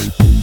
Bye.